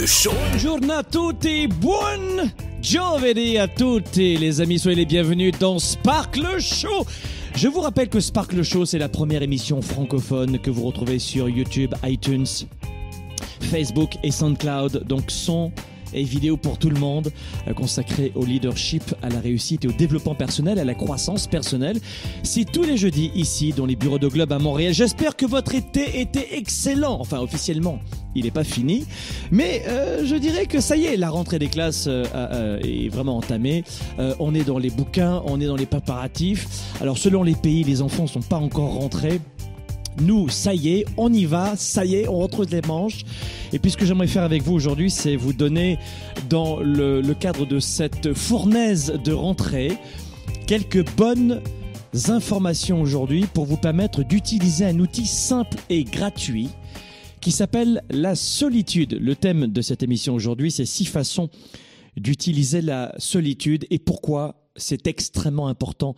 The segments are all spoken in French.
le show. Buongiorno a tutti, buon giovedì a tutti les amis, soyez les bienvenus dans Spark le Show je vous rappelle que Spark le Show, c'est la première émission francophone que vous retrouvez sur YouTube, iTunes, Facebook et SoundCloud. Donc son et vidéo pour tout le monde, euh, consacré au leadership, à la réussite et au développement personnel, à la croissance personnelle. C'est tous les jeudis ici dans les bureaux de Globe à Montréal. J'espère que votre été était excellent. Enfin, officiellement, il n'est pas fini. Mais euh, je dirais que ça y est, la rentrée des classes euh, euh, est vraiment entamée. Euh, on est dans les bouquins, on est dans les préparatifs. Alors selon les pays, les enfants sont pas encore rentrés. Nous, ça y est, on y va, ça y est, on retrouve les manches. Et puis ce que j'aimerais faire avec vous aujourd'hui, c'est vous donner, dans le, le cadre de cette fournaise de rentrée, quelques bonnes informations aujourd'hui pour vous permettre d'utiliser un outil simple et gratuit qui s'appelle la solitude. Le thème de cette émission aujourd'hui, c'est six façons d'utiliser la solitude et pourquoi c'est extrêmement important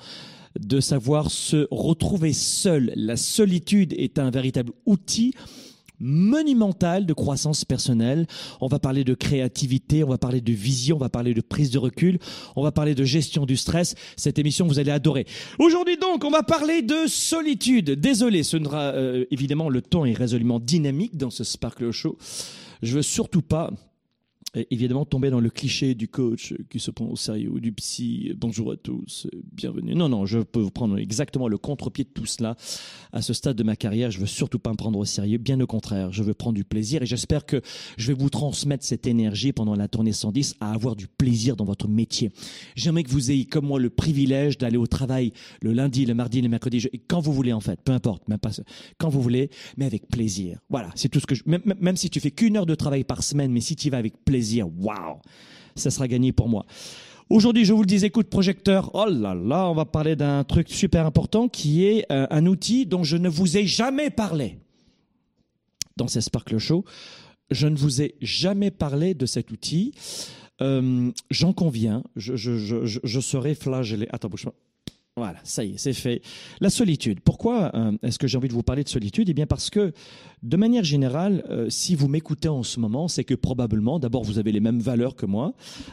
de savoir se retrouver seul. La solitude est un véritable outil monumental de croissance personnelle. On va parler de créativité, on va parler de vision, on va parler de prise de recul, on va parler de gestion du stress. Cette émission, vous allez adorer. Aujourd'hui donc, on va parler de solitude. Désolé, ce sera euh, évidemment le ton est résolument dynamique dans ce Sparkle Show. Je veux surtout pas évidemment tomber dans le cliché du coach qui se prend au sérieux ou du psy. Bonjour à tous, bienvenue. Non, non, je peux vous prendre exactement le contre-pied de tout cela. À ce stade de ma carrière, je veux surtout pas me prendre au sérieux. Bien au contraire, je veux prendre du plaisir et j'espère que je vais vous transmettre cette énergie pendant la tournée 110 à avoir du plaisir dans votre métier. J'aimerais que vous ayez comme moi le privilège d'aller au travail le lundi, le mardi, le mercredi, quand vous voulez en fait, peu importe, même pas quand vous voulez, mais avec plaisir. Voilà, c'est tout ce que je, même si tu fais qu'une heure de travail par semaine, mais si tu y vas avec plaisir, waouh, ça sera gagné pour moi. Aujourd'hui, je vous le disais, coup de projecteur. Oh là là, on va parler d'un truc super important qui est euh, un outil dont je ne vous ai jamais parlé dans ces Sparkle Show. Je ne vous ai jamais parlé de cet outil. Euh, J'en conviens, je, je serai flagellé. Attends, bouge pas. Voilà, ça y est, c'est fait. La solitude. Pourquoi euh, est-ce que j'ai envie de vous parler de solitude? Eh bien parce que, de manière générale, euh, si vous m'écoutez en ce moment, c'est que probablement, d'abord, vous avez les mêmes valeurs que moi.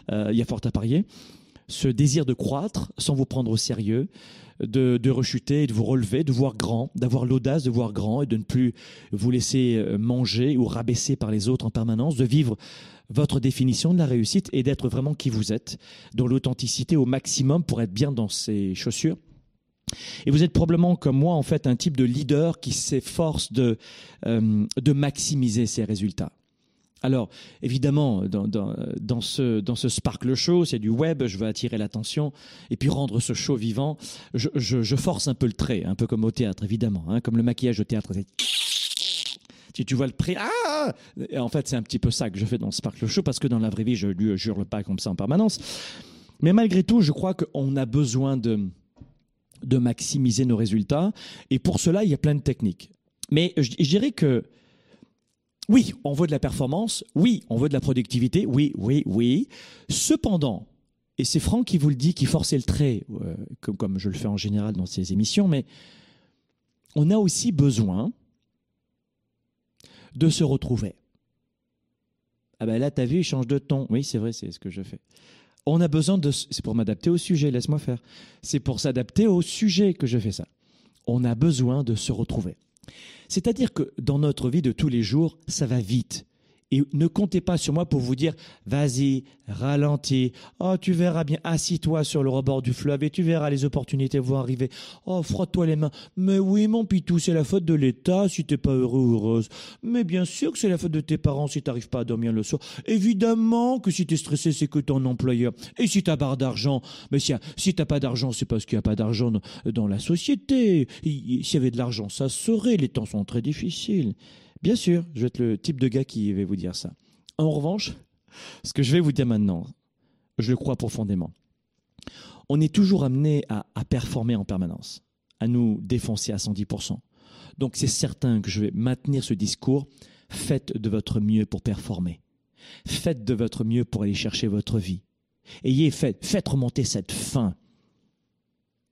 Euh, Il y a fort à parier. Ce désir de croître sans vous prendre au sérieux, de, de rechuter, de vous relever, de voir grand, d'avoir l'audace de voir grand et de ne plus vous laisser euh, manger ou rabaisser par les autres en permanence, de vivre votre définition de la réussite et d'être vraiment qui vous êtes, dans l'authenticité au maximum pour être bien dans ses chaussures. Et vous êtes probablement comme moi en fait un type de leader qui s'efforce de, euh, de maximiser ses résultats. Alors, évidemment, dans, ce, dans ce Sparkle Show, c'est du web, je veux attirer l'attention et puis rendre ce show vivant. Je, force un peu le trait, un peu comme au théâtre, évidemment, hein, comme le maquillage au théâtre. c'est tu, vois le prix. Ah Et en fait, c'est un petit peu ça que je fais dans Sparkle Show parce que dans la vraie vie, je ne jure pas comme ça en permanence. Mais malgré tout, je crois qu'on a besoin de, de maximiser nos résultats. Et pour cela, il y a plein de techniques. Mais je dirais que oui, on veut de la performance. Oui, on veut de la productivité. Oui, oui, oui. Cependant, et c'est Franck qui vous le dit, qui forçait le trait, euh, comme, comme je le fais en général dans ces émissions, mais on a aussi besoin de se retrouver. Ah ben là, t'as vu, il change de ton. Oui, c'est vrai, c'est ce que je fais. On a besoin de... C'est pour m'adapter au sujet, laisse-moi faire. C'est pour s'adapter au sujet que je fais ça. On a besoin de se retrouver. C'est-à-dire que dans notre vie de tous les jours, ça va vite. Et ne comptez pas sur moi pour vous dire, vas-y, ralentis. Oh, tu verras bien, assis-toi sur le rebord du fleuve et tu verras les opportunités vont arriver. Oh, frotte-toi les mains. Mais oui, mon pitou, c'est la faute de l'État si t'es pas heureux ou heureuse. Mais bien sûr que c'est la faute de tes parents si t'arrives pas à dormir le soir. Évidemment que si t'es stressé, c'est que ton employeur. Et si t'as barre d'argent, mais si, si t'as pas d'argent, c'est parce qu'il n'y a pas d'argent dans la société. S'il y avait de l'argent, ça serait. Les temps sont très difficiles. Bien sûr, je vais être le type de gars qui va vous dire ça. En revanche, ce que je vais vous dire maintenant, je le crois profondément. On est toujours amené à, performer en permanence, à nous défoncer à 110%. Donc c'est certain que je vais maintenir ce discours. Faites de votre mieux pour performer. Faites de votre mieux pour aller chercher votre vie. Ayez fait, faites remonter cette faim.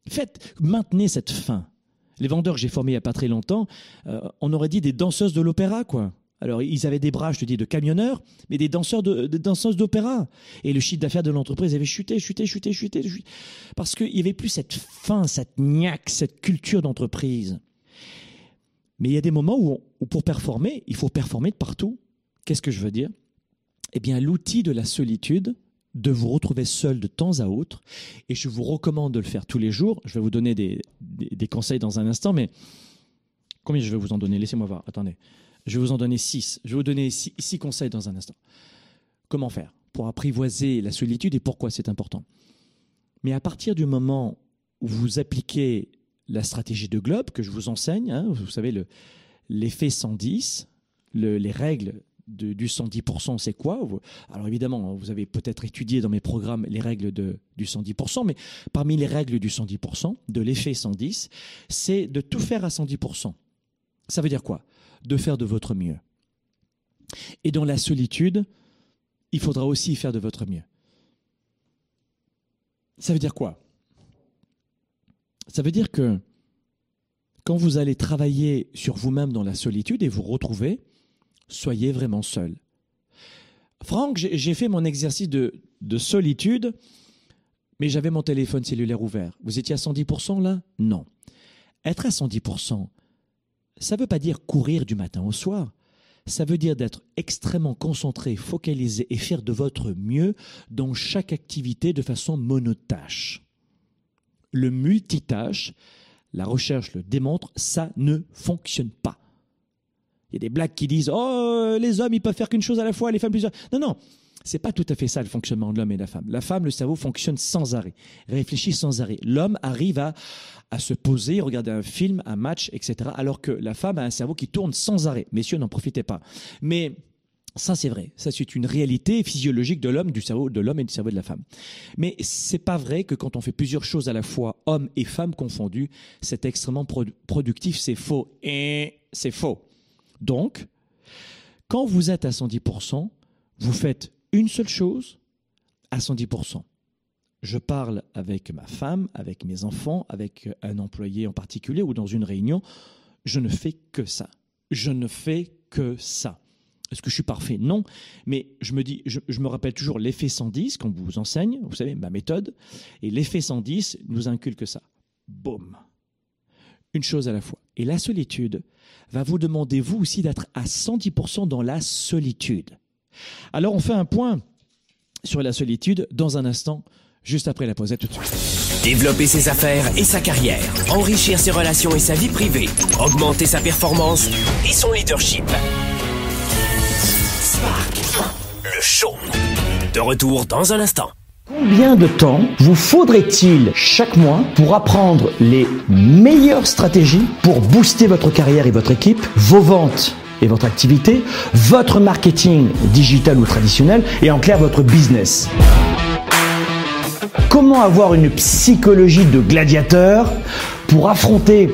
Faites, maintenez cette faim. Les vendeurs que j'ai formés il n'y a pas très longtemps, euh, on aurait dit des danseuses de l'opéra, quoi. Alors, ils avaient des bras, je te dis, de camionneurs, mais des de, danseuses d'opéra. Et le chiffre d'affaires de l'entreprise avait chuté, chuté, chuté, chuté, chuté parce qu'il n'y avait plus cette faim, cette niaque, cette culture d'entreprise. Mais il y a des moments où, où, pour performer, il faut performer de partout. Qu'est-ce que je veux dire? Eh bien, l'outil de la solitude, de vous retrouver seul de temps à autre. Et je vous recommande de le faire tous les jours. Je vais vous donner des, conseils dans un instant, mais combien je vais vous en donner? Laissez-moi voir. Attendez. Je vais vous en donner six. Je vais vous donner six, conseils dans un instant. Comment faire pour apprivoiser la solitude et pourquoi c'est important? Mais à partir du moment où vous appliquez la stratégie de Globe que je vous enseigne, hein, vous savez, l'effet 110, les règles du 110%, c'est quoi? Alors évidemment, vous avez peut-être étudié dans mes programmes les règles de, du 110%, mais parmi les règles du 110%, de l'effet 110, c'est de tout faire à 110%. Ça veut dire quoi? De faire de votre mieux. Et dans la solitude, il faudra aussi faire de votre mieux. Ça veut dire quoi? Ça veut dire que quand vous allez travailler sur vous-même dans la solitude et vous retrouver, soyez vraiment seul. Franck, j'ai fait mon exercice de, solitude, mais j'avais mon téléphone cellulaire ouvert. Vous étiez à 110% là? Non. Être à 110%, ça ne veut pas dire courir du matin au soir. Ça veut dire d'être extrêmement concentré, focalisé et faire de votre mieux dans chaque activité de façon monotâche. Le multitâche, la recherche le démontre, ça ne fonctionne pas. Il y a des blagues qui disent Oh, les hommes, ils peuvent faire qu'une chose à la fois, les femmes plusieurs. Non, non. C'est pas tout à fait ça le fonctionnement de l'homme et de la femme. La femme, le cerveau fonctionne sans arrêt, réfléchit sans arrêt. L'homme arrive à, à se poser, regarder un film, un match, etc. Alors que la femme a un cerveau qui tourne sans arrêt. Messieurs, n'en profitez pas. Mais ça, c'est vrai. Ça, c'est une réalité physiologique de l'homme, du cerveau de l'homme et du cerveau de la femme. Mais c'est pas vrai que quand on fait plusieurs choses à la fois, hommes et femmes confondus, c'est extrêmement productif. C'est faux. Et c'est faux. Donc, quand vous êtes à 110%, vous faites une seule chose à 110%. Je parle avec ma femme, avec mes enfants, avec un employé en particulier ou dans une réunion. Je ne fais que ça. Je ne fais que ça. Est-ce que je suis parfait? Non. Mais je me dis, je, me rappelle toujours l'effet 110 qu'on vous enseigne, vous savez, ma méthode. Et l'effet 110 nous inculque ça. Boum. Une chose à la fois. Et la solitude, va vous demander, vous aussi, d'être à 110% dans la solitude. Alors, on fait un point sur la solitude dans un instant, juste après la pause. À tout de suite. Développer ses affaires et sa carrière, enrichir ses relations et sa vie privée, augmenter sa performance et son leadership. Spark, le show. De retour dans un instant. Combien de temps vous faudrait-il chaque mois pour apprendre les meilleures stratégies pour booster votre carrière et votre équipe, vos ventes et votre activité, votre marketing digital ou traditionnel et en clair votre business? Comment avoir une psychologie de gladiateur pour affronter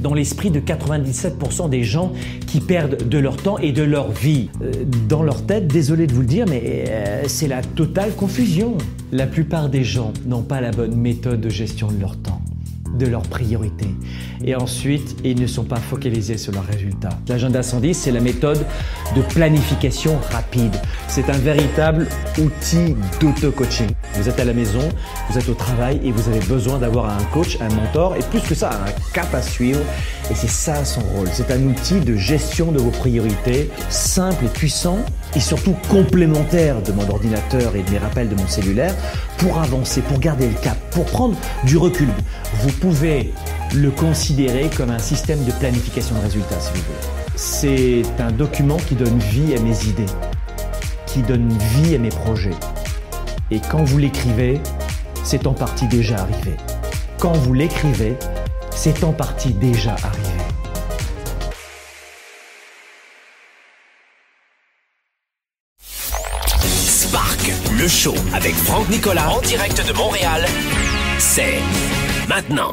dans l'esprit de 97% des gens qui perdent de leur temps et de leur vie. Euh, dans leur tête, désolé de vous le dire, mais euh, c'est la totale confusion. La plupart des gens n'ont pas la bonne méthode de gestion de leur temps de leurs priorités. Et ensuite, ils ne sont pas focalisés sur leurs résultats. L'agenda 110, c'est la méthode de planification rapide. C'est un véritable outil d'auto-coaching. Vous êtes à la maison, vous êtes au travail et vous avez besoin d'avoir un coach, un mentor et plus que ça, un cap à suivre. Et c'est ça son rôle. C'est un outil de gestion de vos priorités, simple et puissant et surtout complémentaire de mon ordinateur et de mes rappels de mon cellulaire pour avancer, pour garder le cap, pour prendre du recul. Vous pouvez le considérer comme un système de planification de résultats, si vous voulez. C'est un document qui donne vie à mes idées, qui donne vie à mes projets. Et quand vous l'écrivez, c'est en partie déjà arrivé. Quand vous l'écrivez, c'est en partie déjà arrivé. Spark, le show avec Franck Nicolas en direct de Montréal, c'est maintenant.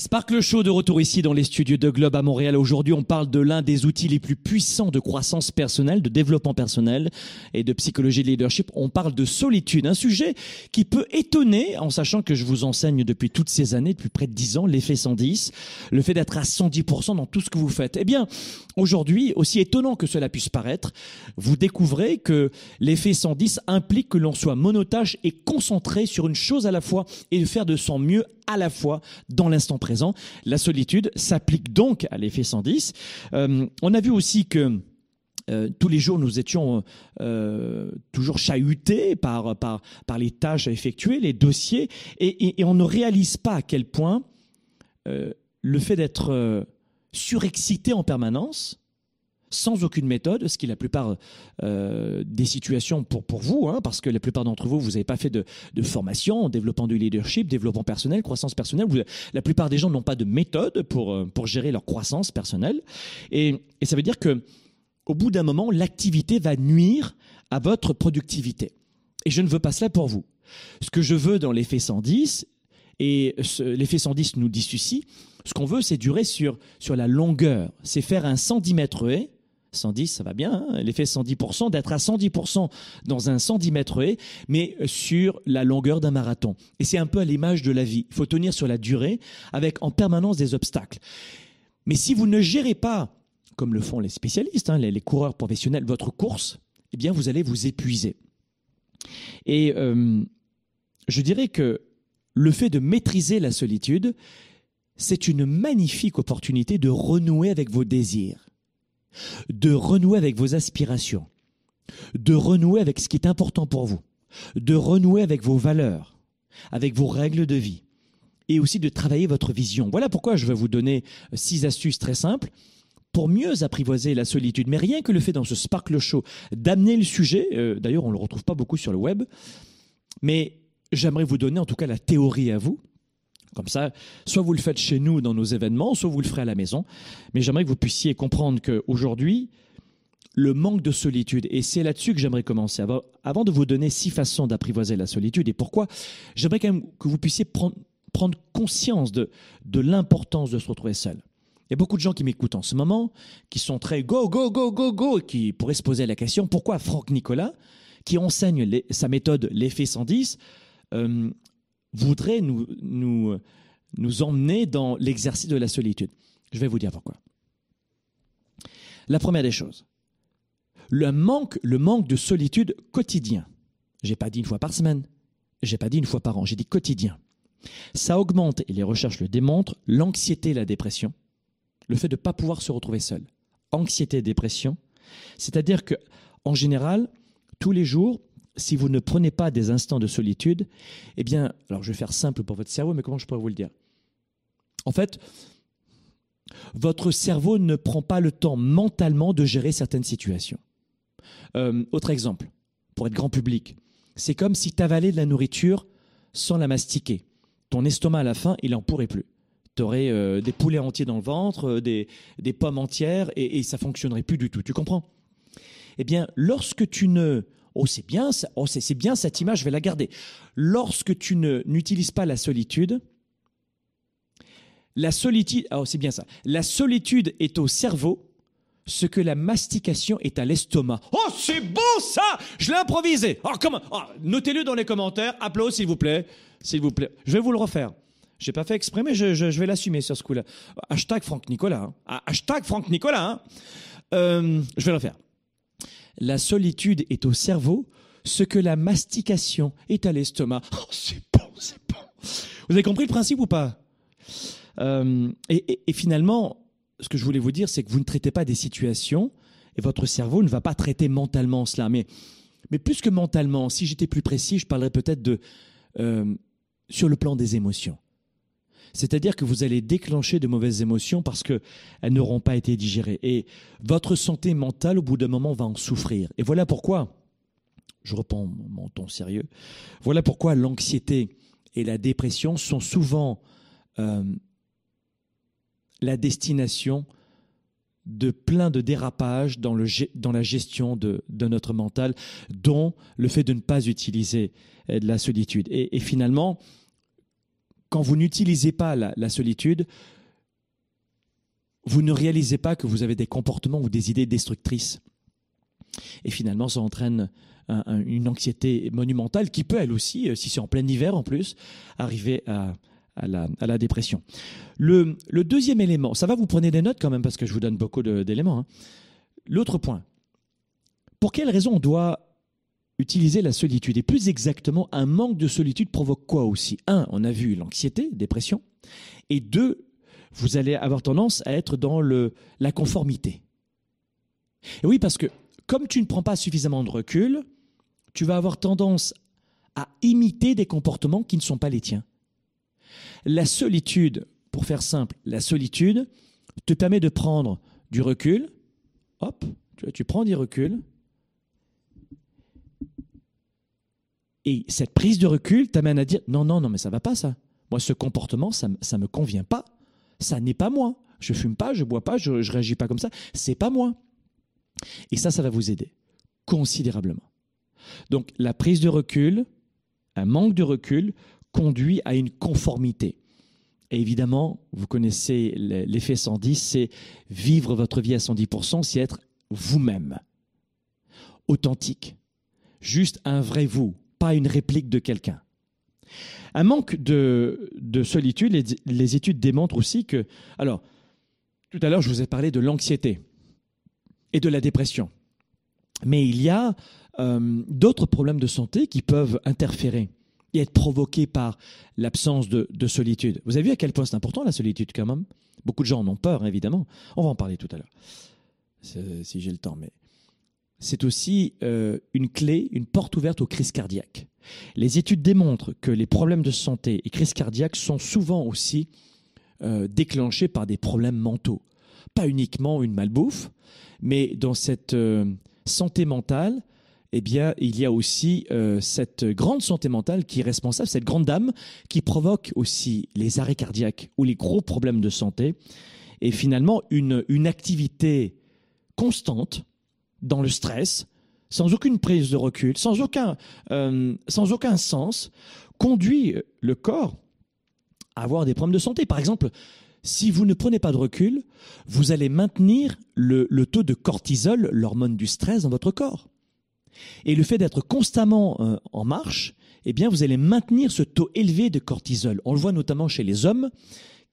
Sparkle Show de retour ici dans les studios de Globe à Montréal. Aujourd'hui, on parle de l'un des outils les plus puissants de croissance personnelle, de développement personnel et de psychologie de leadership. On parle de solitude, un sujet qui peut étonner en sachant que je vous enseigne depuis toutes ces années, depuis près de 10 ans, l'effet 110, le fait d'être à 110% dans tout ce que vous faites. Eh bien, aujourd'hui, aussi étonnant que cela puisse paraître, vous découvrez que l'effet 110 implique que l'on soit monotage et concentré sur une chose à la fois et de faire de son mieux à la fois dans l'instant présent. La solitude s'applique donc à l'effet 110. Euh, on a vu aussi que euh, tous les jours, nous étions euh, toujours chahutés par, par, les tâches à effectuer, les dossiers, et on ne réalise pas à quel point le fait d'être surexcité en permanence, sans aucune méthode, ce qui est la plupart euh, des situations pour, pour vous, hein, parce que la plupart d'entre vous, vous n'avez pas fait de, formation, développement du leadership, développement personnel, croissance personnelle. La plupart des gens n'ont pas de méthode pour, euh, pour gérer leur croissance personnelle. Et, et ça veut dire que au bout d'un moment, l'activité va nuire à votre productivité. Et je ne veux pas cela pour vous. Ce que je veux dans l'effet 110, et l'effet 110 nous dit ceci, ce qu'on veut, c'est durer sur, sur la longueur. C'est faire un 110 mètres haies 110, ça va bien, hein l'effet 110%, d'être à 110% dans un 110 mètres haies, mais sur la longueur d'un marathon. Et c'est un peu à l'image de la vie. Il faut tenir sur la durée avec en permanence des obstacles. Mais si vous ne gérez pas, comme le font les spécialistes, hein, les, les, coureurs professionnels, votre course, eh bien vous allez vous épuiser. Et euh, je dirais que le fait de maîtriser la solitude, c'est une magnifique opportunité de renouer avec vos désirs de renouer avec vos aspirations, de renouer avec ce qui est important pour vous, de renouer avec vos valeurs, avec vos règles de vie, et aussi de travailler votre vision. Voilà pourquoi je vais vous donner six astuces très simples pour mieux apprivoiser la solitude. Mais rien que le fait dans ce Sparkle Show d'amener le sujet, euh, d'ailleurs on ne le retrouve pas beaucoup sur le web, mais j'aimerais vous donner en tout cas la théorie à vous. Comme ça, soit vous le faites chez nous dans nos événements, soit vous le ferez à la maison. Mais j'aimerais que vous puissiez comprendre qu'aujourd'hui, le manque de solitude, et c'est là-dessus que j'aimerais commencer, avant, de vous donner six façons d'apprivoiser la solitude et pourquoi, j'aimerais quand même que vous puissiez prendre, conscience de, de l'importance de se retrouver seul. Il y a beaucoup de gens qui m'écoutent en ce moment, qui sont très go, go, go, go, go, et qui pourraient se poser la question pourquoi Franck Nicolas, qui enseigne sa méthode l'effet 110, euh, voudrait nous, nous, nous emmener dans l'exercice de la solitude. Je vais vous dire pourquoi. La première des choses, le manque, le manque de solitude quotidien. J'ai pas dit une fois par semaine, j'ai pas dit une fois par an, j'ai dit quotidien. Ça augmente, et les recherches le démontrent, l'anxiété et la dépression, le fait de ne pas pouvoir se retrouver seul. Anxiété et dépression, c'est-à-dire que, en général, tous les jours, si vous ne prenez pas des instants de solitude, eh bien, alors je vais faire simple pour votre cerveau, mais comment je pourrais vous le dire? En fait, votre cerveau ne prend pas le temps mentalement de gérer certaines situations. Euh, autre exemple, pour être grand public, c'est comme si tu avalais de la nourriture sans la mastiquer. Ton estomac à la fin, il n'en pourrait plus. Tu aurais euh, des poulets entiers dans le ventre, euh, des, pommes entières, et, et ça fonctionnerait plus du tout. Tu comprends? Eh bien, lorsque tu ne Oh, c'est bien, oh, c'est bien cette image, je vais la garder. Lorsque tu n'utilises pas la solitude, la solitude, oh, c'est bien ça. La solitude est au cerveau, ce que la mastication est à l'estomac. Oh, c'est beau ça Je l'ai improvisé. Oh, comment oh, Notez-le dans les commentaires. Applaudissez s'il vous plaît. S'il vous plaît. Je vais vous le refaire. J'ai pas fait exprès, mais je, vais l'assumer sur ce coup-là. Hashtag Franck Nicolas. Hein. Ah, hashtag Franck Nicolas. Hein. Euh, je vais le refaire. La solitude est au cerveau, ce que la mastication est à l'estomac. Oh, c'est bon, c'est bon. Vous avez compris le principe ou pas? Euh, et, finalement, ce que je voulais vous dire, c'est que vous ne traitez pas des situations et votre cerveau ne va pas traiter mentalement cela. Mais, mais plus que mentalement, si j'étais plus précis, je parlerais peut-être de euh, sur le plan des émotions. C'est-à-dire que vous allez déclencher de mauvaises émotions parce qu'elles n'auront pas été digérées. Et votre santé mentale, au bout d'un moment, va en souffrir. Et voilà pourquoi, je reprends mon ton sérieux, voilà pourquoi l'anxiété et la dépression sont souvent euh, la destination de plein de dérapages dans, la gestion de, notre mental, dont le fait de ne pas utiliser euh, de la solitude. et finalement, quand vous n'utilisez pas la, solitude, vous ne réalisez pas que vous avez des comportements ou des idées destructrices. Et finalement, ça entraîne une anxiété monumentale qui peut, elle aussi, euh, si c'est en plein hiver en plus, arriver à, la, dépression. Le, deuxième élément, ça va, vous prenez des notes quand même parce que je vous donne beaucoup d'éléments. Hein. L'autre point, pour quelle raison on doit utiliser la solitude. Et plus exactement, un manque de solitude provoque quoi aussi? Un, on a vu l'anxiété, dépression. Et deux, vous allez avoir tendance à être dans le, la conformité. Et oui, parce que comme tu ne prends pas suffisamment de recul, tu vas avoir tendance à imiter des comportements qui ne sont pas les tiens. La solitude, pour faire simple, la solitude te permet de prendre du recul. Hop, tu prends du recul Et cette prise de recul t'amène à dire non, non, non, mais ça va pas ça. Moi, ce comportement, ça ne me convient pas. Ça n'est pas moi. Je fume pas, je bois pas, je, ne réagis pas comme ça. C'est pas moi. Et ça, ça va vous aider considérablement. Donc, la prise de recul, un manque de recul, conduit à une conformité. Et évidemment, vous connaissez l'effet 110, c'est vivre votre vie à 110%, c'est être vous-même, authentique, juste un vrai vous, pas une réplique de quelqu'un. Un manque de, solitude, les, études démontrent aussi que... Alors, tout à l'heure, je vous ai parlé de l'anxiété et de la dépression. Mais il y a euh, d'autres problèmes de santé qui peuvent interférer et être provoqués par l'absence de, solitude. Vous avez vu à quel point c'est important la solitude quand même? Beaucoup de gens en ont peur, évidemment. On va en parler tout à l'heure, si j'ai le temps. Mais c'est aussi euh, une clé, une porte ouverte aux crises cardiaques. Les études démontrent que les problèmes de santé et crises cardiaques sont souvent aussi euh, déclenchés par des problèmes mentaux, pas uniquement une malbouffe, mais dans cette euh, santé mentale, eh bien, il y a aussi cette grande santé mentale qui est responsable, cette grande dame qui provoque aussi les arrêts cardiaques ou les gros problèmes de santé. Et finalement, une activité constante dans le stress, sans aucune prise de recul, sans aucun, euh, sans aucun sens, conduit le corps à avoir des problèmes de santé. Par exemple, si vous ne prenez pas de recul, vous allez maintenir le, taux de cortisol, l'hormone du stress, dans votre corps. Et le fait d'être constamment euh, en marche, eh bien, vous allez maintenir ce taux élevé de cortisol. On le voit notamment chez les hommes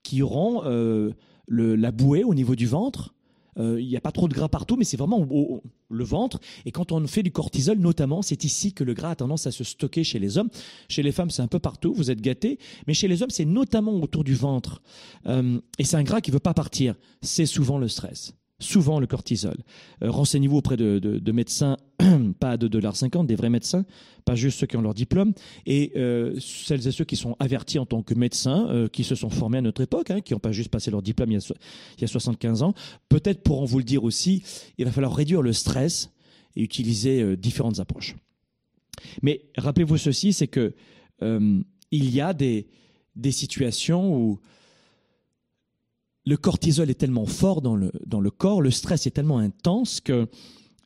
qui auront euh, la bouée au niveau du ventre. Euh, Il n'y a pas trop de gras partout, mais c'est vraiment au- le ventre. Et quand on fait du cortisol, notamment, c'est ici que le gras a tendance à se stocker chez les hommes. Chez les femmes, c'est un peu partout, vous êtes gâtés. Mais chez les hommes, c'est notamment autour du ventre. Euh, et c'est un gras qui ne veut pas partir. C'est souvent le stress. Souvent le cortisol. Euh, Renseignez-vous auprès de, de- de médecins, pas à 2,50$, des vrais médecins, pas juste ceux qui ont leur diplôme, et euh, celles et ceux qui sont avertis en tant que médecins, euh, qui se sont formés à notre époque, hein, qui n'ont pas juste passé leur diplôme il y a, il y a 75 ans. Peut-être pourront vous le dire aussi, il va falloir réduire le stress et utiliser différentes approches. Mais rappelez-vous ceci, c'est que il y a des situations où le cortisol est tellement fort dans le, corps, le stress est tellement intense que,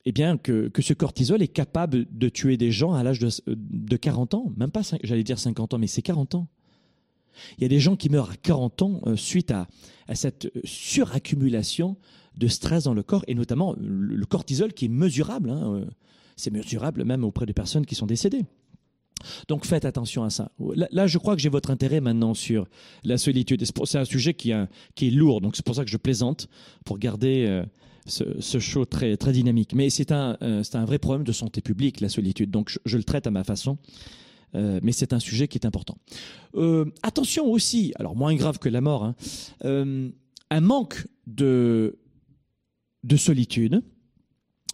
eh que, ce cortisol est capable de tuer des gens à l'âge de, de 40 ans, même pas, j'allais dire 50 ans, mais c'est 40 ans. Il y a des gens qui meurent à 40 ans euh, suite à, cette suraccumulation de stress dans le corps, et notamment le, cortisol qui est mesurable. hein, euh, c'est mesurable même auprès de personnes qui sont décédées. Donc faites attention à ça. Là, je crois que j'ai votre intérêt maintenant sur la solitude. C'est un sujet qui, est lourd, donc c'est pour ça que je plaisante, pour garder euh, ce, show très, dynamique. Mais c'est un, euh, c'est un vrai problème de santé publique, la solitude. Donc je, le traite à ma façon. Euh, mais c'est un sujet qui est important. Attention aussi, alors moins grave que la mort, hein, un manque de solitude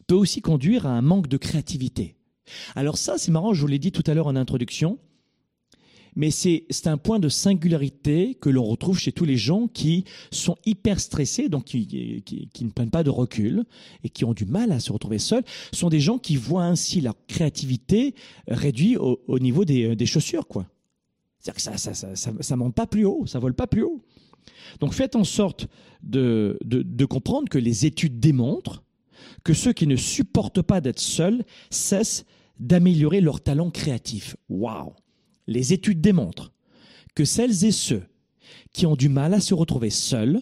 peut aussi conduire à un manque de créativité. Alors ça, c'est marrant, je vous l'ai dit tout à l'heure en introduction, mais c'est un point de singularité que l'on retrouve chez tous les gens qui sont hyper stressés, donc qui, qui, ne prennent pas de recul et qui ont du mal à se retrouver seuls, sont des gens qui voient ainsi leur créativité réduite au, au niveau des, des chaussures, quoi. C'est-à-dire que ça, ça, ça, ça, monte pas plus haut, ça vole pas plus haut. Donc faites en sorte de, de comprendre que les études démontrent que ceux qui ne supportent pas d'être seuls cessent d'améliorer leur talent créatif. Waouh Les études démontrent que celles et ceux qui ont du mal à se retrouver seuls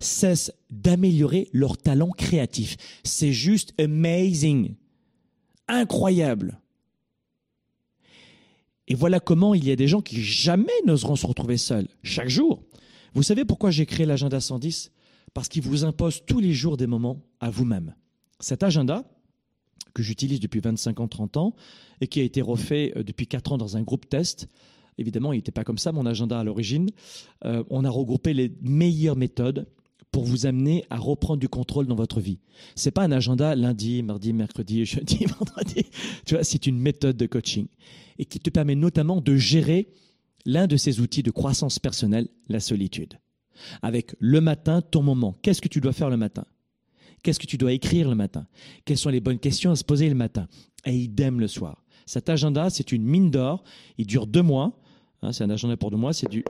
cessent d'améliorer leur talent créatif. C'est juste amazing. Incroyable. Et voilà comment il y a des gens qui jamais n'oseront se retrouver seuls, chaque jour. Vous savez pourquoi j'ai créé l'agenda 110 Parce qu'il vous impose tous les jours des moments à vous-même. Cet agenda, que j'utilise depuis 25 ans, 30 ans, et qui a été refait euh, depuis 4 ans dans un groupe test, évidemment, il n'était pas comme ça, mon agenda à l'origine, euh, on a regroupé les meilleures méthodes pour vous amener à reprendre du contrôle dans votre vie. C'est pas un agenda lundi, mardi, mercredi, jeudi, vendredi. Tu vois, c'est une méthode de coaching et qui te permet notamment de gérer l'un de ces outils de croissance personnelle, la solitude. Avec le matin, ton moment. Qu'est-ce que tu dois faire le matin? Qu'est-ce que tu dois écrire le matin? Quelles sont les bonnes questions à se poser le matin? Et idem le soir. Cet agenda, c'est une mine d'or. Il dure deux mois. Hein, c'est un agenda pour deux mois. C'est une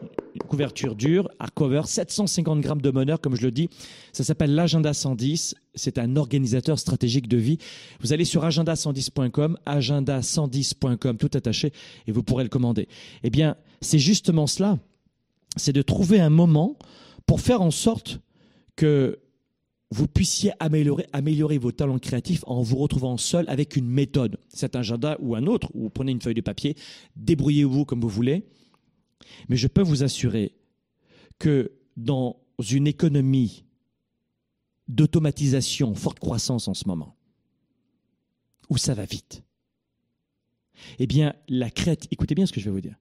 couverture dure, hardcover, 750 grammes de bonheur, comme je le dis. Ça s'appelle l'agenda 110. C'est un organisateur stratégique de vie. Vous allez sur agenda110.com, agenda110.com, tout attaché, et vous pourrez le commander. Eh bien, c'est justement cela. C'est de trouver un moment pour faire en sorte que vous puissiez améliorer, vos talents créatifs en vous retrouvant seul avec une méthode. Cet agenda ou un autre, où vous prenez une feuille de papier, débrouillez-vous comme vous voulez. Mais je peux vous assurer que dans une économie d'automatisation forte croissance en ce moment, où ça va vite, eh bien, la créativité, écoutez bien ce que je vais vous dire,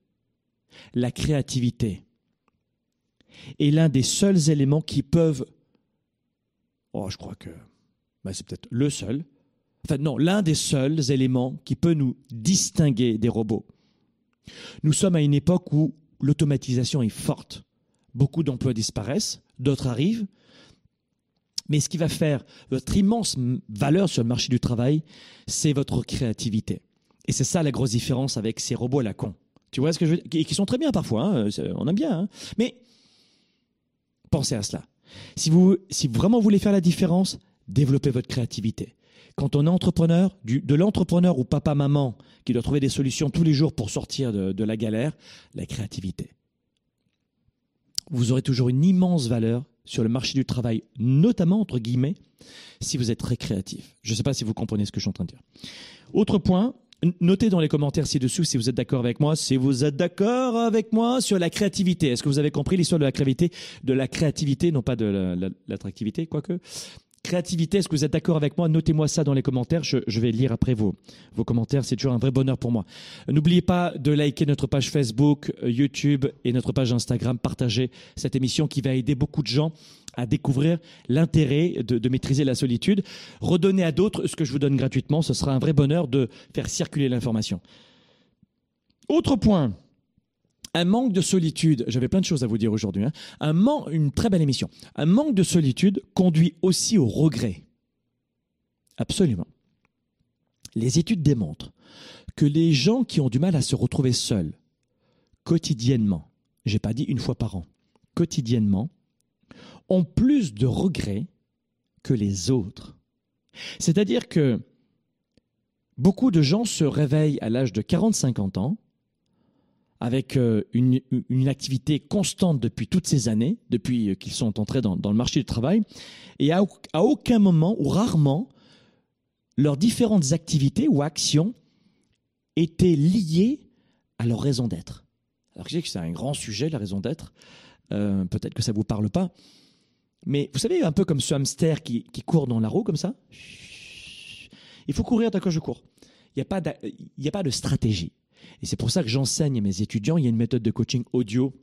la créativité est l'un des seuls éléments qui peuvent Oh, je crois que bah, c'est peut-être le seul. Enfin, non, l'un des seuls éléments qui peut nous distinguer des robots. Nous sommes à une époque où l'automatisation est forte. Beaucoup d'emplois disparaissent, d'autres arrivent, Mais ce qui va faire votre immense valeur sur le marché du travail, c'est votre créativité. Et c'est ça la grosse différence avec ces robots à la con. Tu vois ce que je veux dire? Et qui sont très bien parfois, hein, on aime bien. Hein. Mais pensez à cela. Si vous, si vraiment vous voulez faire la différence, développez votre créativité. Quand on est entrepreneur, de l'entrepreneur ou papa-maman qui doit trouver des solutions tous les jours pour sortir de, de la galère, la créativité. Vous aurez toujours une immense valeur sur le marché du travail, notamment entre guillemets, si vous êtes très créatif. Je ne sais pas si vous comprenez ce que je suis en train de dire. Autre point, Notez dans les commentaires ci-dessous si vous êtes d'accord avec moi, si vous êtes d'accord avec moi sur la créativité. Est-ce que vous avez compris l'histoire de la créativité, de la créativité, non pas de l'attractivité, quoique? Créativité, est-ce que vous êtes d'accord avec moi? Notez-moi ça dans les commentaires. Je, vais lire après vos, vos commentaires. C'est toujours un vrai bonheur pour moi. N'oubliez pas de liker notre page Facebook, euh, YouTube et notre page Instagram. Partagez cette émission qui va aider beaucoup de gens à découvrir l'intérêt de, de, maîtriser la solitude. Redonnez à d'autres ce que je vous donne gratuitement. Ce sera un vrai bonheur de faire circuler l'information. Autre point. Un manque de solitude, j'avais plein de choses à vous dire aujourd'hui, hein. un une très belle émission. Un manque de solitude conduit aussi au regret. Absolument. Les études démontrent que les gens qui ont du mal à se retrouver seuls, quotidiennement, j'ai pas dit une fois par an, quotidiennement, ont plus de regrets que les autres. C'est-à-dire que beaucoup de gens se réveillent à l'âge de 40-50 ans avec euh, une, activité constante depuis toutes ces années, depuis euh, qu'ils sont entrés dans, le marché du travail, et à, aucun moment ou rarement, leurs différentes activités ou actions étaient liées à leur raison d'être. Alors je sais que c'est un grand sujet, la raison d'être, euh, peut-être que ça ne vous parle pas, mais vous savez, un peu comme ce hamster qui, court dans la roue comme ça, il faut courir d'accord je cours. Il n'y a pas de stratégie. Et c'est pour ça que j'enseigne à mes étudiants. Il y a une méthode de coaching audio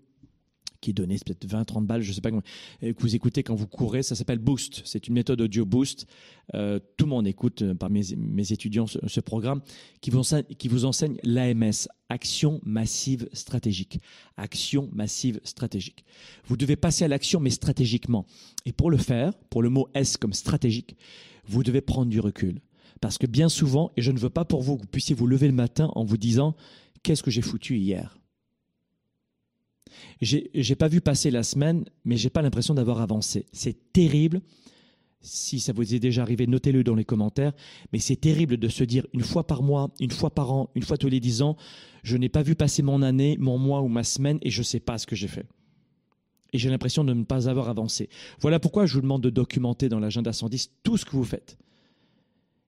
qui est donnée peut-être 20, 30 balles, je ne sais pas comment, que vous écoutez quand vous courez. Ça s'appelle Boost. C'est une méthode audio Boost. Euh, tout le monde écoute euh, par mes, mes étudiants ce, programme qui vous enseigne, qui vous enseigne l'AMS, Action Massive Stratégique. Action Massive Stratégique. Vous devez passer à l'action, mais stratégiquement. Et pour le faire, pour le mot S comme stratégique, vous devez prendre du recul. Parce que bien souvent, et je ne veux pas pour vous que vous puissiez vous lever le matin en vous disant qu'est-ce que j'ai foutu hier? J'ai pas vu passer la semaine, mais j'ai pas l'impression d'avoir avancé. C'est terrible. Si ça vous est déjà arrivé, notez-le dans les commentaires. Mais c'est terrible de se dire une fois par mois, une fois par an, une fois tous les dix ans, je n'ai pas vu passer mon année, mon mois ou ma semaine et je ne sais pas ce que j'ai fait. Et j'ai l'impression de ne pas avoir avancé. Voilà pourquoi je vous demande de documenter dans l'agenda 110 tout ce que vous faites.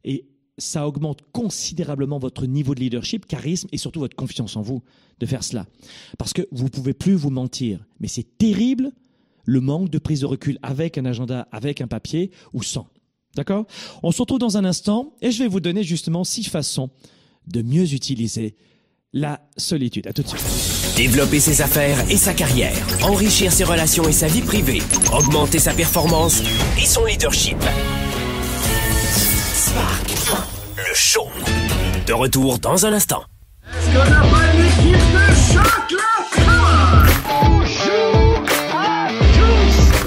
Et ça augmente considérablement votre niveau de leadership, charisme et surtout votre confiance en vous de faire cela. Parce que vous ne pouvez plus vous mentir. Mais c'est terrible le manque de prise de recul avec un agenda, avec un papier ou sans. D'accord? On se retrouve dans un instant et je vais vous donner justement six façons de mieux utiliser la solitude. À tout de suite. Développer ses affaires et sa carrière, enrichir ses relations et sa vie privée, augmenter sa performance et son leadership. Le show. De retour dans un instant. Est-ce qu'on n'a pas une équipe de choc là?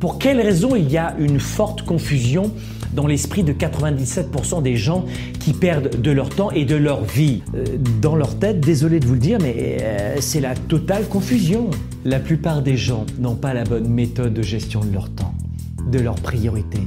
Pour quelles raisons il y a une forte confusion dans l'esprit de 97% des gens qui perdent de leur temps et de leur vie? Euh, Dans leur tête, désolé de vous le dire, mais euh, c'est la totale confusion. La plupart des gens n'ont pas la bonne méthode de gestion de leur temps de leurs priorités.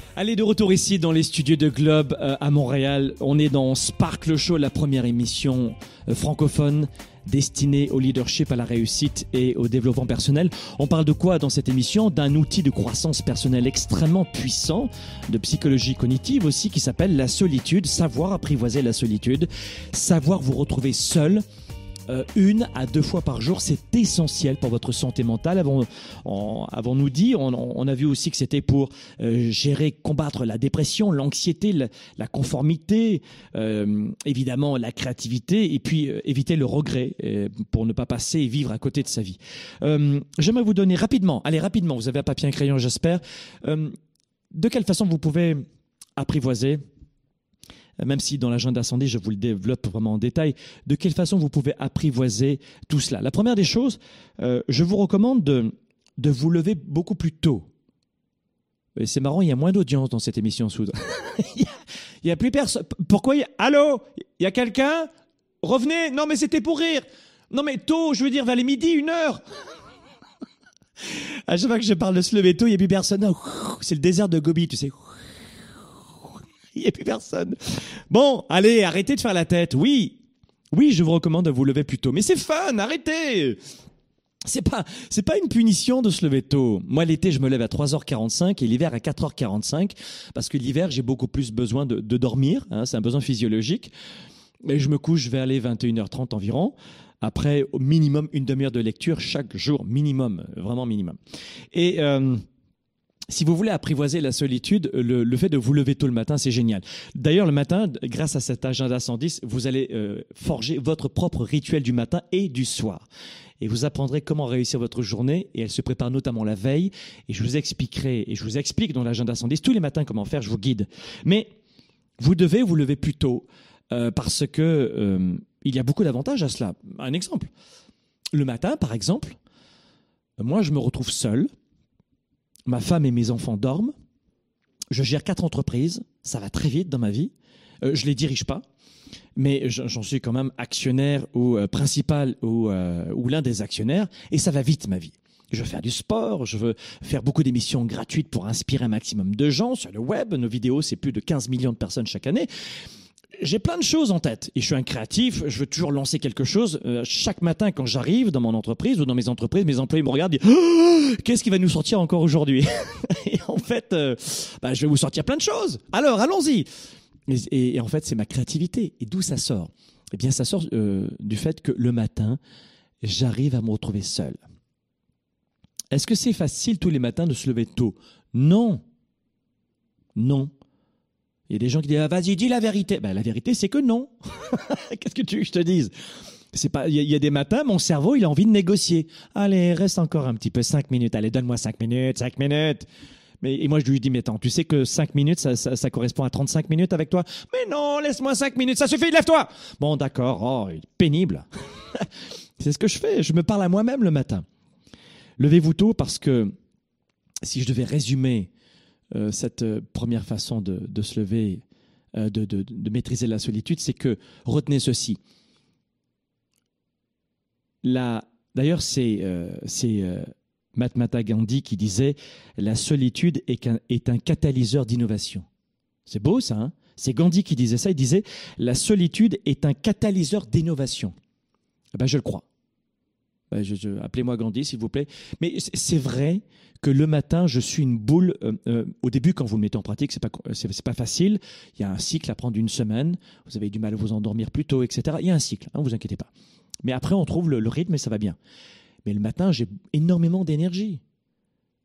Allez, de retour ici dans les studios de Globe euh, à Montréal. On est dans Spark le Show, la première émission euh, francophone destinée au leadership, à la réussite et au développement personnel. On parle de quoi dans cette émission? D'un outil de croissance personnelle extrêmement puissant, de psychologie cognitive aussi, qui s'appelle la solitude, savoir apprivoiser la solitude, savoir vous retrouver seul euh, une à deux fois par jour, c'est essentiel pour votre santé mentale. Avons, on, avons nous dit, on, a vu aussi que c'était pour euh, gérer, combattre la dépression, l'anxiété, la, conformité, euh, évidemment la créativité, et puis éviter le regret pour ne pas passer et vivre à côté de sa vie. J'aimerais vous donner rapidement, allez rapidement, vous avez un papier, un crayon, j'espère. de quelle façon vous pouvez apprivoiser même si dans l'agenda incendie, je vous le développe vraiment en détail, de quelle façon vous pouvez apprivoiser tout cela? La première des choses, euh, je vous recommande de, de vous lever beaucoup plus tôt. C'est marrant, il y a moins d'audience dans cette émission soudain. il n'y a, a, plus personne. Pourquoi il y. Allô? Il y a quelqu'un? Revenez Non, mais c'était pour rire. Non, mais tôt, je veux dire vers les midi, une heure. à chaque fois que je parle de se lever tôt, il n'y a plus personne. C'est le désert de Gobi, tu sais il n'y a plus personne. Bon, allez, arrêtez de faire la tête. Oui, oui, je vous recommande de vous lever plus tôt. Mais c'est fun, arrêtez c'est pas, c'est pas une punition de se lever tôt. Moi, l'été, je me lève à 3h45 et l'hiver à 4h45 parce que l'hiver, j'ai beaucoup plus besoin de, dormir. Hein, c'est un besoin physiologique. Et je me couche vers les 21h30 environ. Après, au minimum une demi-heure de lecture chaque jour, minimum, vraiment minimum. Et euh, si vous voulez apprivoiser la solitude, le, fait de vous lever tôt le matin, c'est génial. D'ailleurs, le matin, grâce à cet agenda 110, vous allez euh, forger votre propre rituel du matin et du soir. Et vous apprendrez comment réussir votre journée, et elle se prépare notamment la veille, et je vous expliquerai, et je vous explique dans l'agenda 110 tous les matins comment faire, je vous guide. Mais vous devez vous lever plus tôt, euh, parce que euh, il y a beaucoup d'avantages à cela. Un exemple. Le matin, par exemple, moi, je me retrouve seul, ma femme et mes enfants dorment. Je gère quatre entreprises. Ça va très vite dans ma vie. Euh, je les dirige pas, mais j'en suis quand même actionnaire ou euh, principal ou, euh, ou l'un des actionnaires. Et ça va vite ma vie. Je veux faire du sport, je veux faire beaucoup d'émissions gratuites pour inspirer un maximum de gens sur le web. Nos vidéos, c'est plus de 15 millions de personnes chaque année j'ai plein de choses en tête et je suis un créatif, je veux toujours lancer quelque chose. Euh, chaque matin quand j'arrive dans mon entreprise ou dans mes entreprises, mes employés me regardent et disent oh, qu'est-ce qui va nous sortir encore aujourd'hui Et en fait, euh, bah, je vais vous sortir plein de choses. Alors allons-y. Et, en fait, c'est ma créativité. Et d'où ça sort? Eh bien, ça sort euh, du fait que le matin, j'arrive à me retrouver seul. Est-ce que c'est facile tous les matins de se lever tôt? Non. Non. Il y a des gens qui disent ah, vas-y dis la vérité. Ben, la vérité c'est que non. Qu'est-ce que tu veux que je te dise? C'est pas. Il y, a des matins mon cerveau il a envie de négocier. Allez reste encore un petit peu cinq minutes. Allez donne-moi cinq minutes, cinq minutes. Mais et moi je lui dis mais attends tu sais que cinq minutes ça, ça, ça correspond à 35 minutes avec toi? Mais non laisse-moi cinq minutes ça suffit lève-toi. Bon d'accord oh pénible. c'est ce que je fais je me parle à moi-même le matin. Levez-vous tôt parce que si je devais résumer euh, cette euh, première façon de, se lever, euh, de, maîtriser la solitude, c'est que retenez ceci. D'ailleurs, c'est euh, Gandhi qui disait la solitude est un catalyseur d'innovation. C'est beau ça, hein? C'est Gandhi qui disait ça. Il disait la solitude est un catalyseur d'innovation. Eh ben, je le crois. Je- Appelez-moi Gandhi, s'il vous plaît. Mais c'est- vrai que le matin, je suis une boule. euh, euh, au début, quand vous le mettez en pratique, c'est pas pas facile. Il y a un cycle à prendre d'une semaine. Vous avez du mal à vous endormir plus tôt, etc. Il y a un cycle. Hein, vous inquiétez pas. Mais après, on trouve le, rythme et ça va bien. Mais le matin, j'ai énormément d'énergie.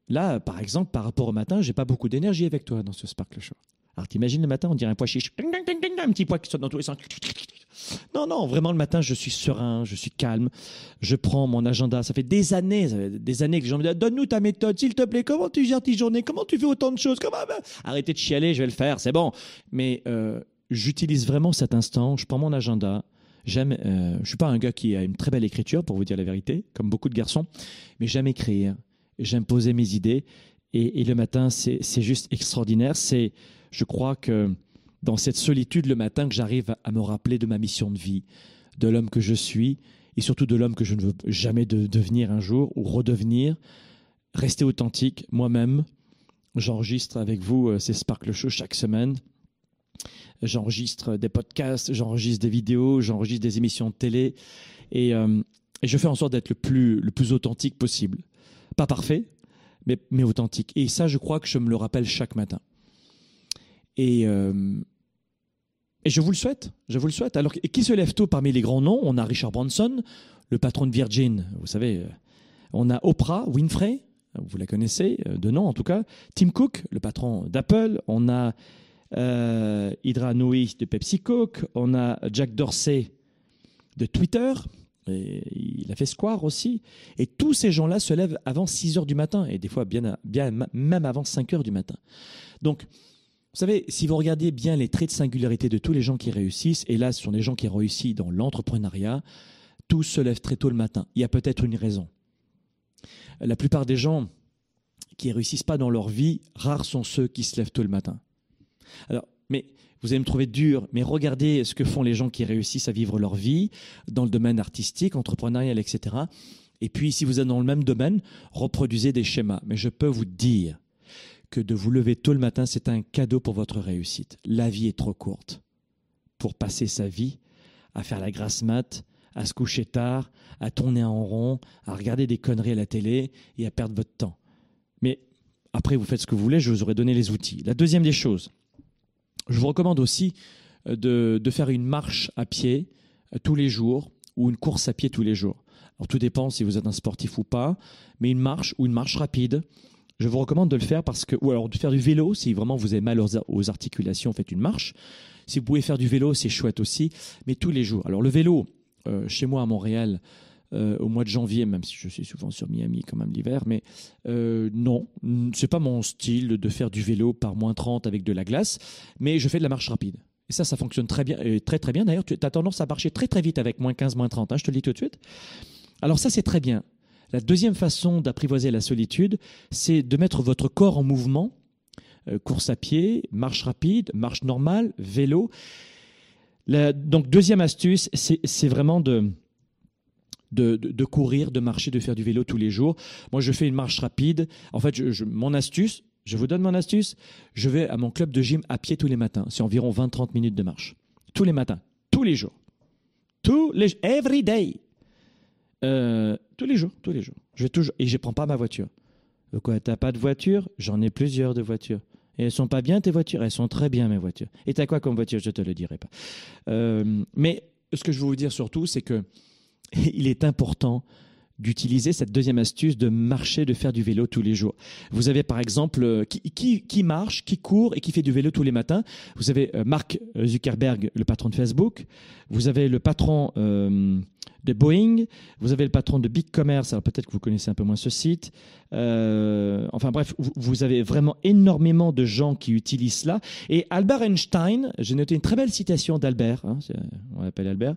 Là, par exemple, par rapport au matin, j'ai pas beaucoup d'énergie avec toi dans ce Sparkle Show. Alors, t'imagines le matin, on dirait un pois chiche. Un petit pois qui saute dans tous les sens. Non, non, vraiment, le matin, je suis serein, je suis calme. Je prends mon agenda. Ça fait des années, des années que les gens me disent Donne-nous ta méthode, s'il te plaît. Comment tu gères tes journées? Comment tu fais autant de choses? Comment... Arrêtez de chialer, je vais le faire, c'est bon. Mais euh, j'utilise vraiment cet instant. Je prends mon agenda. J'aime. Euh, je suis pas un gars qui a une très belle écriture, pour vous dire la vérité, comme beaucoup de garçons, mais j'aime écrire. J'aime poser mes idées. Et, et le matin, c'est c'est juste extraordinaire. C'est, je crois que dans cette solitude le matin que j'arrive à, me rappeler de ma mission de vie, de l'homme que je suis, et surtout de l'homme que je ne veux jamais de- devenir un jour ou redevenir. Rester authentique, moi-même. J'enregistre avec vous euh, ces Sparkle Show chaque semaine. J'enregistre des podcasts, j'enregistre des vidéos, j'enregistre des émissions de télé. Et, euh, je fais en sorte d'être le plus, le plus authentique possible. Pas parfait, mais authentique. Et ça, je crois que je me le rappelle chaque matin. Et, euh, et je vous le souhaite. Je vous le souhaite. Alors, qui se lève tôt parmi les grands noms? On a Richard Branson, le patron de Virgin. Vous savez, euh, on a Oprah Winfrey, vous la connaissez, euh, de nom en tout cas. Tim Cook, le patron d'Apple. On a euh, Hydra Nui de PepsiCo. On a Jack Dorsey de Twitter. Il a fait Square aussi. Et tous ces gens-là se lèvent avant 6 heures du matin, et des fois bien même avant 5 heures du matin. Donc, vous savez, si vous regardez bien les traits de singularité de tous les gens qui réussissent, et là, ce sont des gens qui réussissent dans l'entrepreneuriat, tous se lèvent très tôt le matin. Il y a peut-être une raison. La plupart des gens qui réussissent pas dans leur vie, rares sont ceux qui se lèvent tôt le matin. Alors, mais vous allez me trouver dur, mais regardez ce que font les gens qui réussissent à vivre leur vie dans le domaine artistique, entrepreneurial, etc. Et puis, si vous êtes dans le même domaine, reproduisez des schémas. Mais je peux vous dire que de vous lever tôt le matin, c'est un cadeau pour votre réussite. La vie est trop courte pour passer sa vie à faire la grasse mat, à se coucher tard, à tourner en rond, à regarder des conneries à la télé et à perdre votre temps. Mais après, vous faites ce que vous voulez, je vous aurais donné les outils. La deuxième des choses, je vous recommande aussi euh, de, de faire une marche à pied euh, tous les jours ou une course à pied tous les jours. Alors tout dépend si vous êtes un sportif ou pas, mais une marche ou une marche rapide, je vous recommande de le faire parce que, ou alors de faire du vélo si vraiment vous avez mal aux, articulations, faites une marche. Si vous pouvez faire du vélo, c'est chouette aussi, mais tous les jours. Alors le vélo, euh, chez moi à Montréal, euh, au mois de janvier, même si je suis souvent sur Miami quand même l'hiver, mais euh, non, c'est pas mon style de faire du vélo par moins 30 avec de la glace, mais je fais de la marche rapide. Et ça, ça fonctionne très bien, et très très bien. D'ailleurs, tu as tendance à marcher très très vite avec moins 15, moins 30, hein, je te le dis tout de suite. Alors ça, c'est très bien. La deuxième façon d'apprivoiser la solitude, c'est de mettre votre corps en mouvement. Euh, course à pied, marche rapide, marche normale, vélo. Donc deuxième astuce, c'est vraiment de, de, courir, de marcher, de faire du vélo tous les jours. Moi, je fais une marche rapide. En fait, mon astuce, je vous donne mon astuce, je vais à mon club de gym à pied tous les matins. C'est environ 20-30 minutes de marche. Tous les matins, tous les jours. Tous les every day. Euh, tous les jours, tous les jours. Je vais toujours et je prends pas ma voiture. Quoi, t'as pas de voiture J'en ai plusieurs de voitures. Et elles sont pas bien tes voitures Elles sont très bien mes voitures. Et t'as quoi comme voiture? Je te le dirai pas. Euh, mais ce que je veux vous dire surtout, c'est que il est important d'utiliser cette deuxième astuce de marcher, de faire du vélo tous les jours. Vous avez par exemple euh, qui, qui, marche, qui court et qui fait du vélo tous les matins. Vous avez euh, Mark Zuckerberg, le patron de Facebook. Vous avez le patron de Boeing. Vous avez le patron de Big Commerce. Alors peut-être que vous connaissez un peu moins ce site. Euh, enfin bref, vous, avez vraiment énormément de gens qui utilisent cela. Et Albert Einstein, j'ai noté une très belle citation d'Albert. Hein, on l'appelle Albert.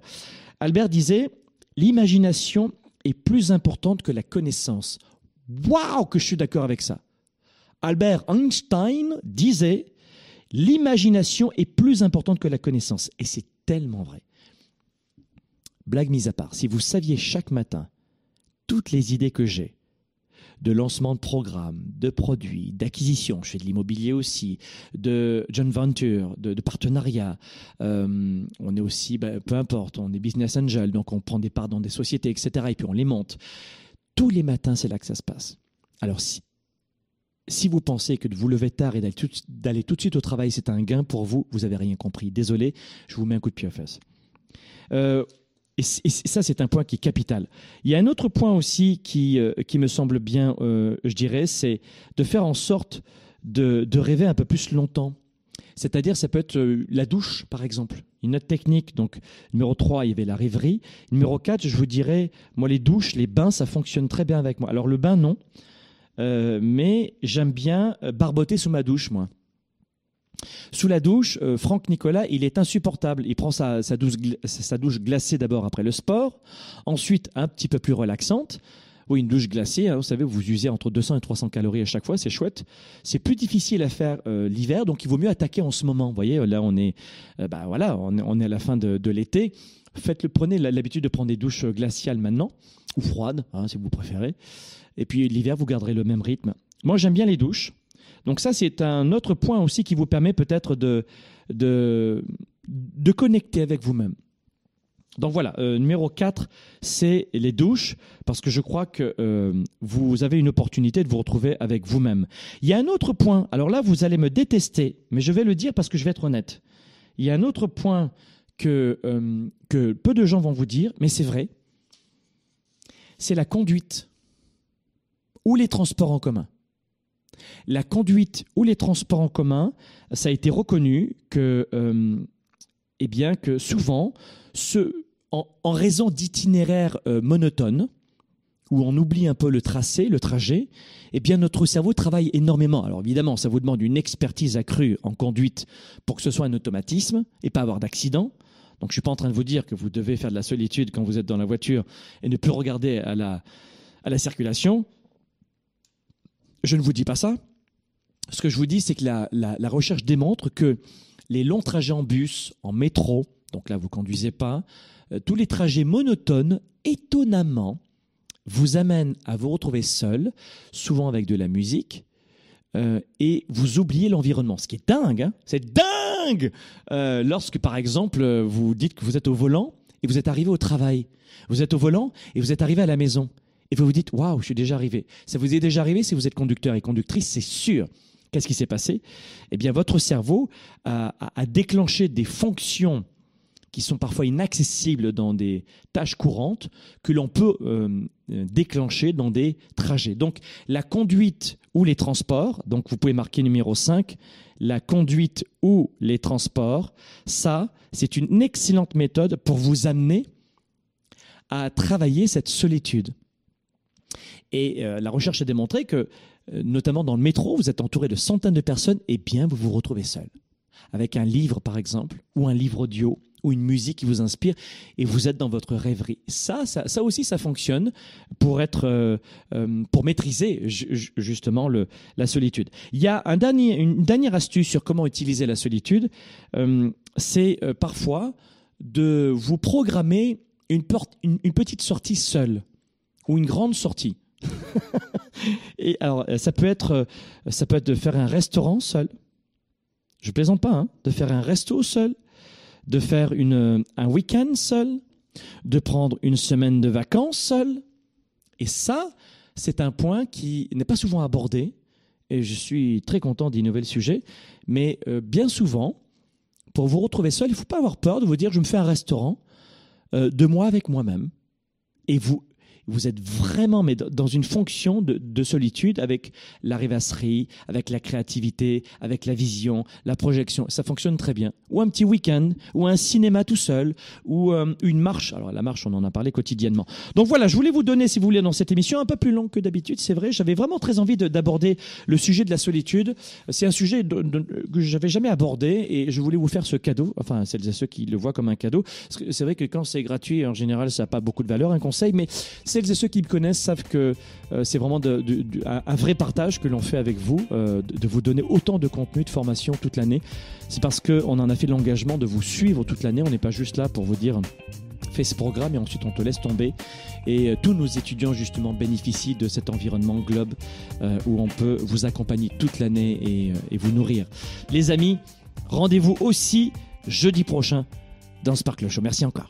Albert disait l'imagination est plus importante que la connaissance. Waouh, que je suis d'accord avec ça. Albert Einstein disait l'imagination est plus importante que la connaissance. Et c'est tellement vrai. Blague mise à part, si vous saviez chaque matin toutes les idées que j'ai, de lancement de programmes, de produits, d'acquisition, je fais de l'immobilier aussi, de joint venture, de, de partenariat. Euh, on est aussi, ben, peu importe, on est business angel, donc on prend des parts dans des sociétés, etc. Et puis on les monte. Tous les matins, c'est là que ça se passe. Alors si, si vous pensez que de vous lever tard et d'aller tout, de suite au travail, c'est un gain pour vous, vous avez rien compris. Désolé, je vous mets un coup de pied aux fesses. Euh, et, ça, c'est un point qui est capital. Il y a un autre point aussi qui, euh, me semble bien, euh, je dirais, c'est de faire en sorte de, de, rêver un peu plus longtemps. C'est-à-dire, ça peut être euh, la douche, par exemple. Une autre technique. Donc, numéro 3, il y avait la rêverie. Numéro 4, je vous dirais, moi, les douches, les bains, ça fonctionne très bien avec moi. Alors, le bain, non. mais j'aime bien barboter sous ma douche, moi. Sous la douche, euh, Franck Nicolas, il est insupportable. Il prend sa, douche, glacée d'abord après le sport, ensuite un petit peu plus relaxante. Oui, une douche glacée, hein, vous savez, vous usez entre 200 et 300 calories à chaque fois, c'est chouette. C'est plus difficile à faire euh, l'hiver, donc il vaut mieux attaquer en ce moment. Vous voyez, là on est, euh, bah, voilà, on est, à la fin de, l'été. Faites-le, prenez l'habitude de prendre des douches glaciales maintenant, ou froides, hein, si vous préférez. Et puis l'hiver, vous garderez le même rythme. Moi, j'aime bien les douches. Donc ça, c'est un autre point aussi qui vous permet peut-être de, de, de connecter avec vous-même. Donc voilà, euh, numéro 4, c'est les douches, parce que je crois que euh, vous avez une opportunité de vous retrouver avec vous-même. Il y a un autre point, alors là, vous allez me détester, mais je vais le dire parce que je vais être honnête. Il y a un autre point que, euh, que peu de gens vont vous dire, mais c'est vrai, c'est la conduite ou les transports en commun. La conduite ou les transports en commun, ça a été reconnu que, euh, eh bien, que souvent, en, raison d'itinéraires euh, monotones, où on oublie un peu le tracé, le trajet, eh bien notre cerveau travaille énormément. Alors évidemment, ça vous demande une expertise accrue en conduite pour que ce soit un automatisme et pas avoir d'accident. Donc je suis pas en train de vous dire que vous devez faire de la solitude quand vous êtes dans la voiture et ne plus regarder à la, à la circulation. Je ne vous dis pas ça. Ce que je vous dis, c'est que la, recherche démontre que les longs trajets en bus, en métro, donc là vous conduisez pas, euh, tous les trajets monotones, étonnamment, vous amènent à vous retrouver seul, souvent avec de la musique, euh, et vous oubliez l'environnement. Ce qui est dingue, hein c'est dingue euh, Lorsque, par exemple, vous dites que vous êtes au volant et vous êtes arrivé au travail. Vous êtes au volant et vous êtes arrivé à la maison et vous vous dites waouh, je suis déjà arrivé. Ça vous est déjà arrivé si vous êtes conducteur et conductrice, c'est sûr. Qu'est-ce qui s'est passé? Eh bien, votre cerveau a, déclenché des fonctions qui sont parfois inaccessibles dans des tâches courantes que l'on peut euh, déclencher dans des trajets. Donc, la conduite ou les transports, donc vous pouvez marquer numéro 5, la conduite ou les transports, ça, c'est une excellente méthode pour vous amener à travailler cette solitude. Et euh, la recherche a démontré que, euh, notamment dans le métro, vous êtes entouré de centaines de personnes et bien vous vous retrouvez seul. Avec un livre, par exemple, ou un livre audio, ou une musique qui vous inspire, et vous êtes dans votre rêverie. Ça, ça, aussi, ça fonctionne pour être, euh, pour maîtriser justement le, la solitude. Il y a une dernière astuce sur comment utiliser la solitude. c'est parfois de vous programmer une petite sortie seule ou une grande sortie. et alors, euh, ça peut être, euh, ça peut être de faire un restaurant seul. Je plaisante pas, hein, de faire un resto seul, de faire une, euh, un week-end seul, de prendre une semaine de vacances seul. Et ça, c'est un point qui n'est pas souvent abordé. Et je suis très content d'innover le sujet. Mais bien souvent, pour vous retrouver seul, il ne faut pas avoir peur de vous dire je me fais un restaurant de moi avec moi-même. Et vous vous êtes vraiment dans une fonction de, solitude avec la rêvasserie, avec la créativité, avec la vision, la projection. Ça fonctionne très bien. Ou un petit week-end, ou un cinéma tout seul, ou euh, une marche. Alors la marche, on en a parlé quotidiennement. Donc voilà, je voulais vous donner, si vous voulez, dans cette émission un peu plus longue que d'habitude, c'est vrai. J'avais vraiment très envie d'aborder le sujet de la solitude. C'est un sujet que que j'avais jamais abordé et je voulais vous faire ce cadeau. Enfin, celles et ceux qui le voient comme un cadeau. C'est vrai que quand c'est gratuit, en général, ça n'a pas beaucoup de valeur, un conseil, mais c'est celles et ceux qui me connaissent savent que euh, c'est vraiment un, vrai partage que l'on fait avec vous, euh, de, vous donner autant de contenu, de formation toute l'année. C'est parce qu'on en a fait l'engagement de vous suivre toute l'année. On n'est pas juste là pour vous dire fais ce programme et ensuite on te laisse tomber. Et euh, tous nos étudiants justement bénéficient de cet environnement globe où on peut vous accompagner toute l'année et, et vous nourrir. Les amis, rendez-vous aussi jeudi prochain dans Sparkle Show. Merci encore.